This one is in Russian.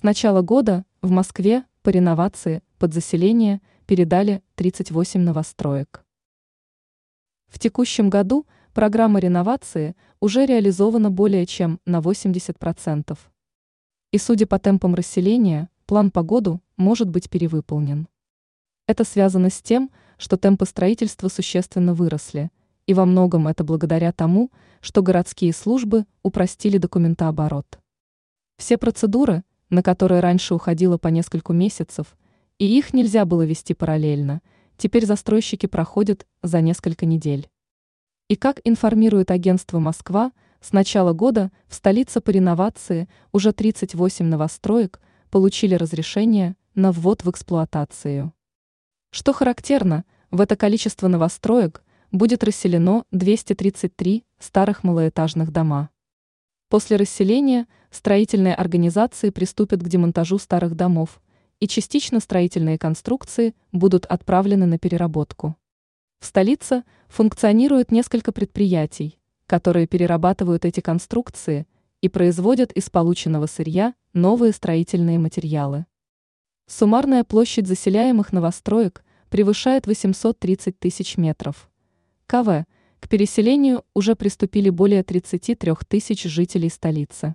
С начала года в Москве по реновации под заселение передали 38 новостроек. В текущем году программа реновации уже реализована более чем на 80%. И судя по темпам расселения, план по году может быть перевыполнен. Это связано с тем, что темпы строительства существенно выросли, и во многом это благодаря тому, что городские службы упростили документооборот. Все процедуры, на которые раньше уходило по несколько месяцев, и их нельзя было вести параллельно, теперь застройщики проходят за несколько недель. И как информирует агентство «Москва», с начала года в столице по реновации уже 38 новостроек получили разрешение на ввод в эксплуатацию. Что характерно, в это количество новостроек будет расселено 233 старых малоэтажных дома. После расселения строительные организации приступят к демонтажу старых домов, и частично строительные конструкции будут отправлены на переработку. В столице функционирует несколько предприятий, которые перерабатывают эти конструкции и производят из полученного сырья новые строительные материалы. Суммарная площадь заселяемых новостроек превышает 830 тысяч метров. КВ – к переселению уже приступили более 33 тысяч жителей столицы.